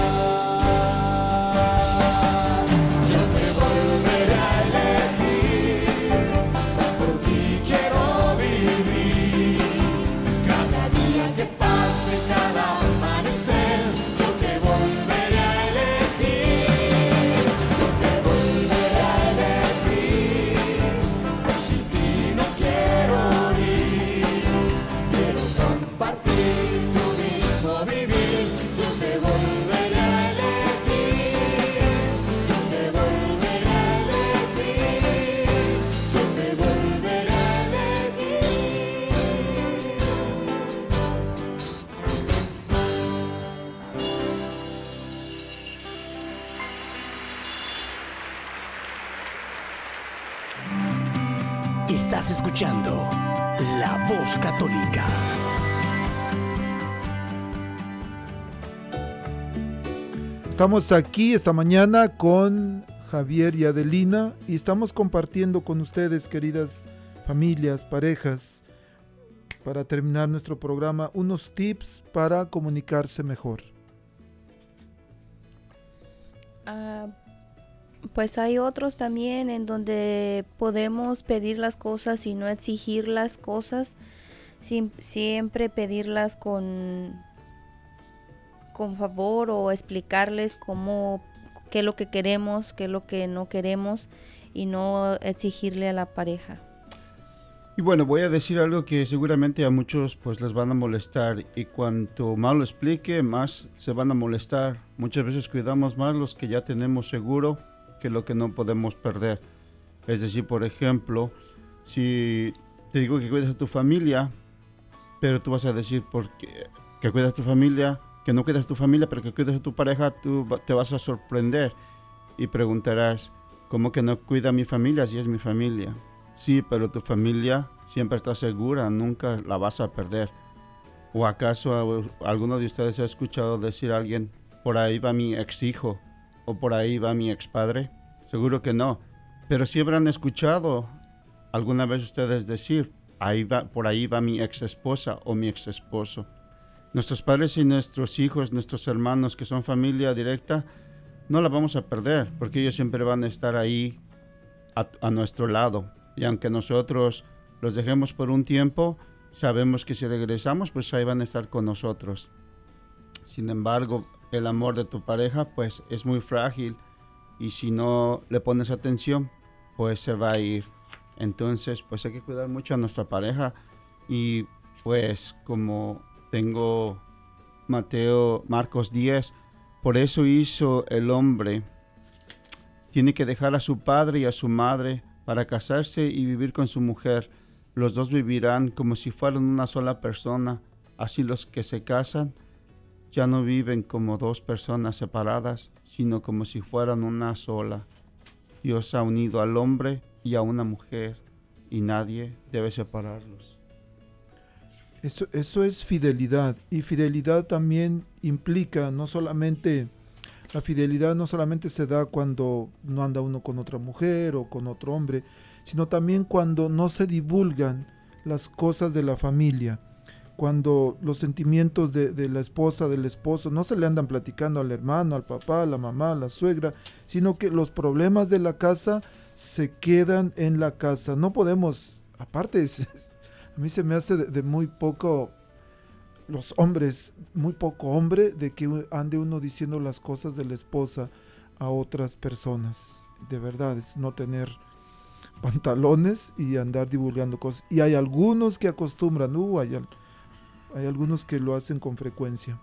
Escuchando La Voz Católica. Estamos aquí esta mañana con Javier y Adelina y estamos compartiendo con ustedes, queridas familias, parejas, para terminar nuestro programa, unos tips para comunicarse mejor. Ah, pues hay otros también en donde podemos pedir las cosas y no exigir las cosas, sim- siempre pedirlas con, con favor o explicarles cómo, qué es lo que queremos, qué es lo que no queremos y no exigirle a la pareja. Y bueno, voy a decir algo que seguramente a muchos pues les van a molestar y cuanto más lo explique, más se van a molestar. Muchas veces cuidamos más los que ya tenemos seguro que lo que no podemos perder. Es decir, por ejemplo, si te digo que cuides a tu familia, pero tú vas a decir porque que cuidas a tu familia, que no cuidas a tu familia, pero que cuidas a tu pareja, tú te vas a sorprender y preguntarás, ¿cómo que no cuida a mi familia si es mi familia? Sí, pero tu familia siempre está segura, nunca la vas a perder. ¿O acaso alguno de ustedes ha escuchado decir a alguien, por ahí va mi ex hijo o por ahí va mi ex padre? Seguro que no. Pero sí habrán escuchado alguna vez ustedes decir, ahí va, por ahí va mi ex esposa o mi ex esposo. Nuestros padres y nuestros hijos, nuestros hermanos que son familia directa, no la vamos a perder porque ellos siempre van a estar ahí a, a nuestro lado. Y aunque nosotros los dejemos por un tiempo, sabemos que si regresamos, pues ahí van a estar con nosotros. Sin embargo, el amor de tu pareja, pues es muy frágil y si no le pones atención, pues se va a ir. Entonces, pues hay que cuidar mucho a nuestra pareja y pues como tengo Mateo, Marcos 10, por eso hizo el hombre tiene que dejar a su padre y a su madre para casarse y vivir con su mujer. Los dos vivirán como si fueran una sola persona. Así los que se casan ya no viven como dos personas separadas, sino como si fueran una sola. Dios ha unido al hombre y a una mujer y nadie debe separarlos. Eso, eso es fidelidad y fidelidad también implica no solamente la fidelidad no solamente se da cuando no anda uno con otra mujer o con otro hombre, sino también cuando no se divulgan las cosas de la familia, cuando los sentimientos de, la esposa, del esposo, no se le andan platicando al hermano, al papá, a la mamá, a la suegra, sino que los problemas de la casa se quedan en la casa. No podemos, aparte, a mí se me hace de muy poco los hombres, muy poco hombre, de que ande uno diciendo las cosas de la esposa a otras personas. De verdad, es no tener pantalones y andar divulgando cosas. Y hay algunos que acostumbran, uh, hay, hay algunos que lo hacen con frecuencia.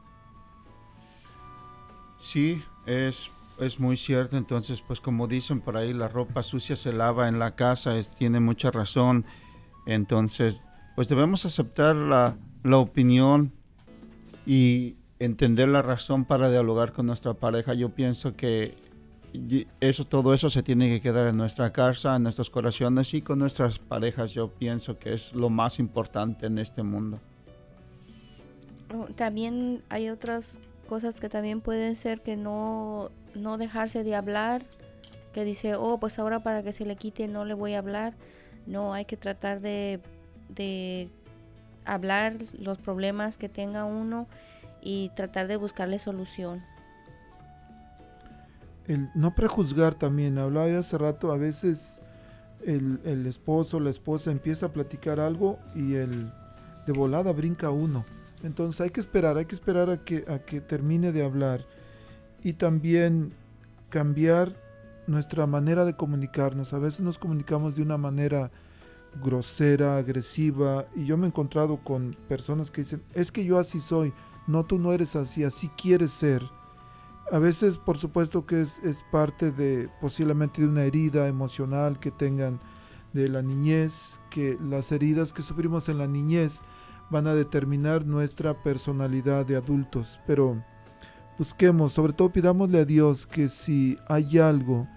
Sí, es, es muy cierto. Entonces, pues como dicen por ahí, la ropa sucia se lava en la casa, es, tiene mucha razón. Entonces, pues debemos aceptar la, la opinión y entender la razón para dialogar con nuestra pareja. Yo pienso que eso, todo eso se tiene que quedar en nuestra casa, en nuestros corazones y con nuestras parejas. Yo pienso que es lo más importante en este mundo. Oh, también hay otras cosas que también pueden ser que no, no dejarse de hablar, que dice, oh, pues ahora para que se le quite no le voy a hablar. No, hay que tratar de, de hablar los problemas que tenga uno y tratar de buscarle solución. El no prejuzgar también, hablaba hace rato, a veces el, el esposo, la esposa empieza a platicar algo y el de volada brinca uno. Entonces hay que esperar, hay que esperar a que, a que termine de hablar y también cambiar nuestra manera de comunicarnos. A veces nos comunicamos de una manera grosera, agresiva. Y yo me he encontrado con personas que dicen, es que yo así soy. No, tú no eres así, así quieres ser. A veces, por supuesto que es, es parte de posiblemente de una herida emocional que tengan de la niñez, que las heridas que sufrimos en la niñez van a determinar nuestra personalidad de adultos. Pero busquemos, sobre todo pidámosle a Dios que si hay algo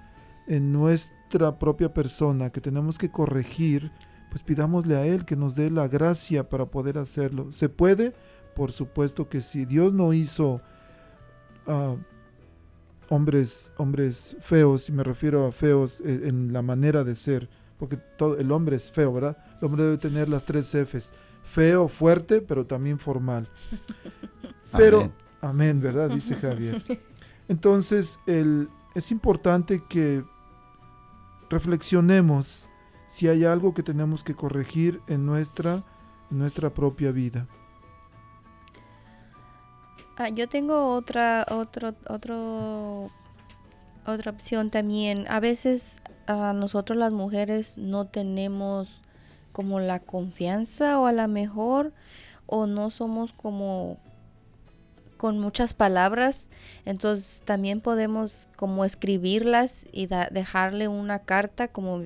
en nuestra propia persona que tenemos que corregir, pues pidámosle a Él que nos dé la gracia para poder hacerlo. ¿Se puede? Por supuesto que sí. Dios no hizo uh, hombres, hombres feos, y me refiero a feos eh, en la manera de ser, porque todo, el hombre es feo, ¿verdad? El hombre debe tener las tres Fs. Feo, fuerte, pero también formal. Pero, amén, ¿verdad? Dice Javier. Entonces, el, es importante que reflexionemos si hay algo que tenemos que corregir en nuestra, nuestra propia vida. Ah, yo tengo otra, otro, otro, otra opción también. A veces a nosotros las mujeres no tenemos como la confianza o a lo mejor o no somos como con muchas palabras, entonces también podemos como escribirlas y dejarle una carta como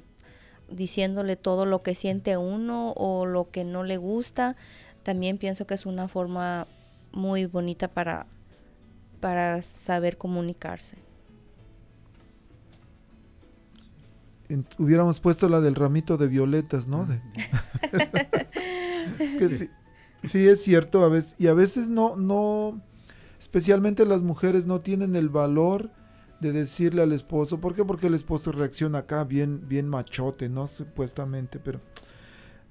diciéndole todo lo que siente uno o lo que no le gusta, también pienso que es una forma muy bonita para, para saber comunicarse. Hubiéramos puesto la del ramito de violetas, ¿no? sí. sí. es cierto, a veces, y a veces no, no, especialmente las mujeres no tienen el valor de decirle al esposo, ¿por qué? Porque el esposo reacciona acá bien, bien machote, ¿no? Supuestamente, pero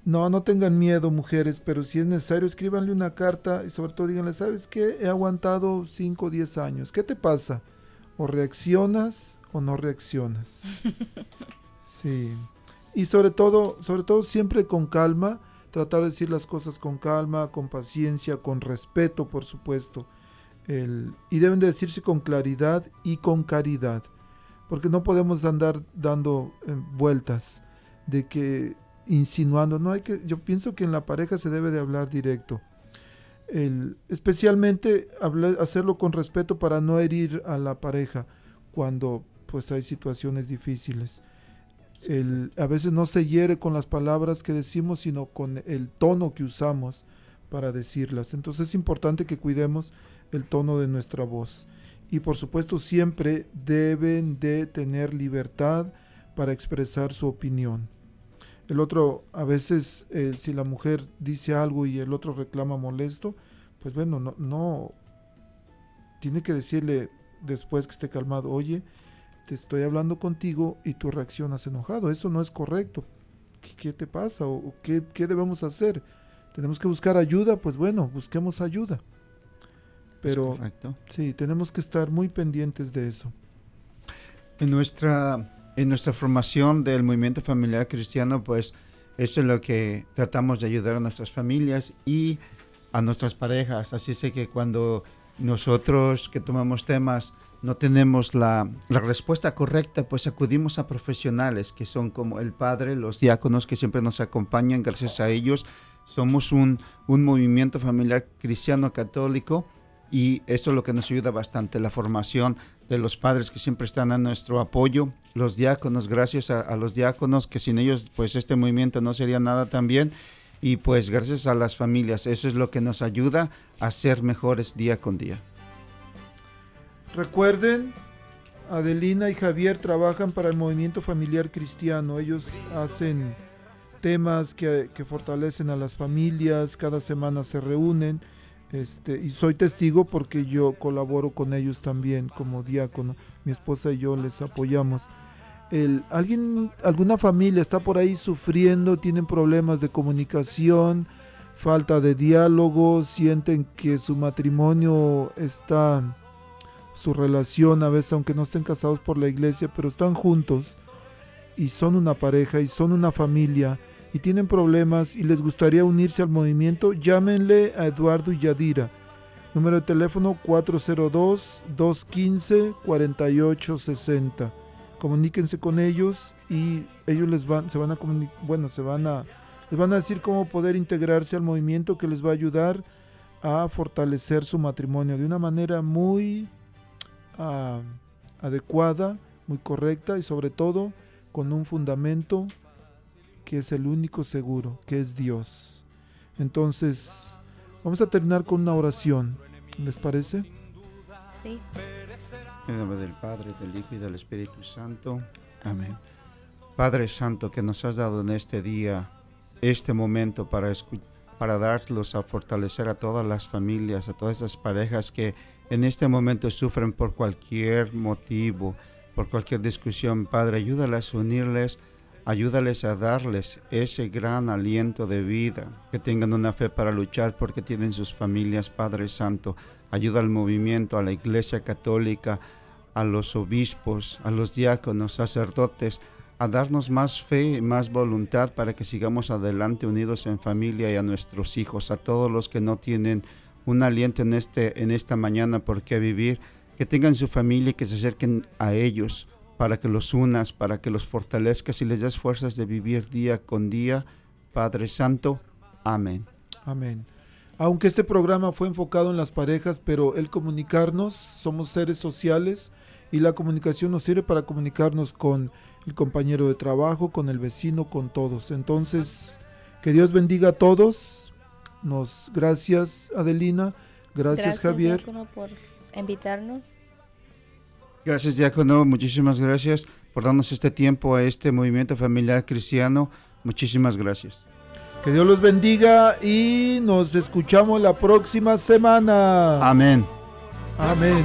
no, no tengan miedo, mujeres, pero si es necesario, escríbanle una carta y sobre todo díganle, ¿sabes qué? He aguantado 5 o 10 años, ¿qué te pasa? O reaccionas o no reaccionas. Sí. Y sobre todo, sobre todo siempre con calma, tratar de decir las cosas con calma, con paciencia, con respeto, por supuesto y deben de decirse con claridad y con caridad, porque no podemos andar dando eh, vueltas de que insinuando, no hay que, yo pienso que en la pareja se debe de hablar directo. El, especialmente hacerlo con respeto para no herir a la pareja cuando pues hay situaciones difíciles. A veces no se hiere con las palabras que decimos, sino con el tono que usamos para decirlas. Entonces es importante que cuidemos el tono de nuestra voz. Y por supuesto siempre deben de tener libertad para expresar su opinión. El otro, a veces, eh, si la mujer dice algo y el otro reclama molesto, pues bueno, no, no tiene que decirle después que esté calmado, oye, te estoy hablando contigo y tú reaccionas enojado, eso no es correcto. ¿Qué, qué te pasa? ¿O qué, qué debemos hacer? ¿Tenemos que buscar ayuda? Pues bueno, busquemos ayuda. Pero sí, tenemos que estar muy pendientes de eso. En nuestra, en nuestra formación del movimiento familiar cristiano, pues eso es lo que tratamos de ayudar a nuestras familias y a nuestras parejas. Así es que cuando nosotros que tomamos temas no tenemos la, respuesta correcta, pues acudimos a profesionales que son como el padre, los diáconos que siempre nos acompañan, gracias a ellos. Somos un, un movimiento familiar cristiano católico y eso es lo que nos ayuda bastante, la formación de los padres que siempre están a nuestro apoyo, los diáconos, gracias a, a los diáconos, que sin ellos pues este movimiento no sería nada también, y pues gracias a las familias, eso es lo que nos ayuda a ser mejores día con día. Recuerden, Adelina y Javier trabajan para el movimiento familiar cristiano. Ellos hacen temas que, fortalecen a las familias, cada semana se reúnen. Este, y soy testigo porque yo colaboro con ellos también como diácono. Mi esposa y yo les apoyamos. El, ¿alguien, ¿Alguna familia está por ahí sufriendo, tienen problemas de comunicación, falta de diálogo, sienten que su matrimonio está, su relación, a veces aunque no estén casados por la iglesia, pero están juntos y son una pareja y son una familia y tienen problemas y les gustaría unirse al movimiento, llámenle a Eduardo y Yadira. Número de teléfono 402-215-4860. Comuníquense con ellos y ellos les van, se van a bueno, se van a, les van a decir cómo poder integrarse al movimiento que les va a ayudar a fortalecer su matrimonio de una manera muy adecuada, muy correcta y sobre todo con un fundamento que es el único seguro, que es Dios. Entonces, vamos a terminar con una oración. ¿Les parece? Sí. En el nombre del Padre, del Hijo y del Espíritu Santo. Amén. Padre Santo, que nos has dado en este día, este momento para, para darlos a fortalecer a todas las familias, a todas esas parejas que en este momento sufren por cualquier motivo, por cualquier discusión. Padre, ayúdales a unirles, ayúdales a darles ese gran aliento de vida, que tengan una fe para luchar porque tienen sus familias, Padre Santo. Ayuda al movimiento, a la Iglesia Católica, a los obispos, a los diáconos, sacerdotes, a darnos más fe y más voluntad para que sigamos adelante unidos en familia y a nuestros hijos, a todos los que no tienen un aliento en, este, en esta mañana por qué vivir, que tengan su familia y que se acerquen a ellos para que los unas, para que los fortalezcas y les des fuerzas de vivir día con día. Padre Santo, amén. Amén. Aunque este programa fue enfocado en las parejas, pero el comunicarnos, somos seres sociales y la comunicación nos sirve para comunicarnos con el compañero de trabajo, con el vecino, con todos. Entonces, que Dios bendiga a todos. Nos gracias Adelina, gracias, Javier. diácono, por invitarnos. Gracias, Diácono. Muchísimas gracias por darnos este tiempo a este movimiento familiar cristiano. Muchísimas gracias. Que Dios los bendiga y nos escuchamos la próxima semana. Amén. Amén.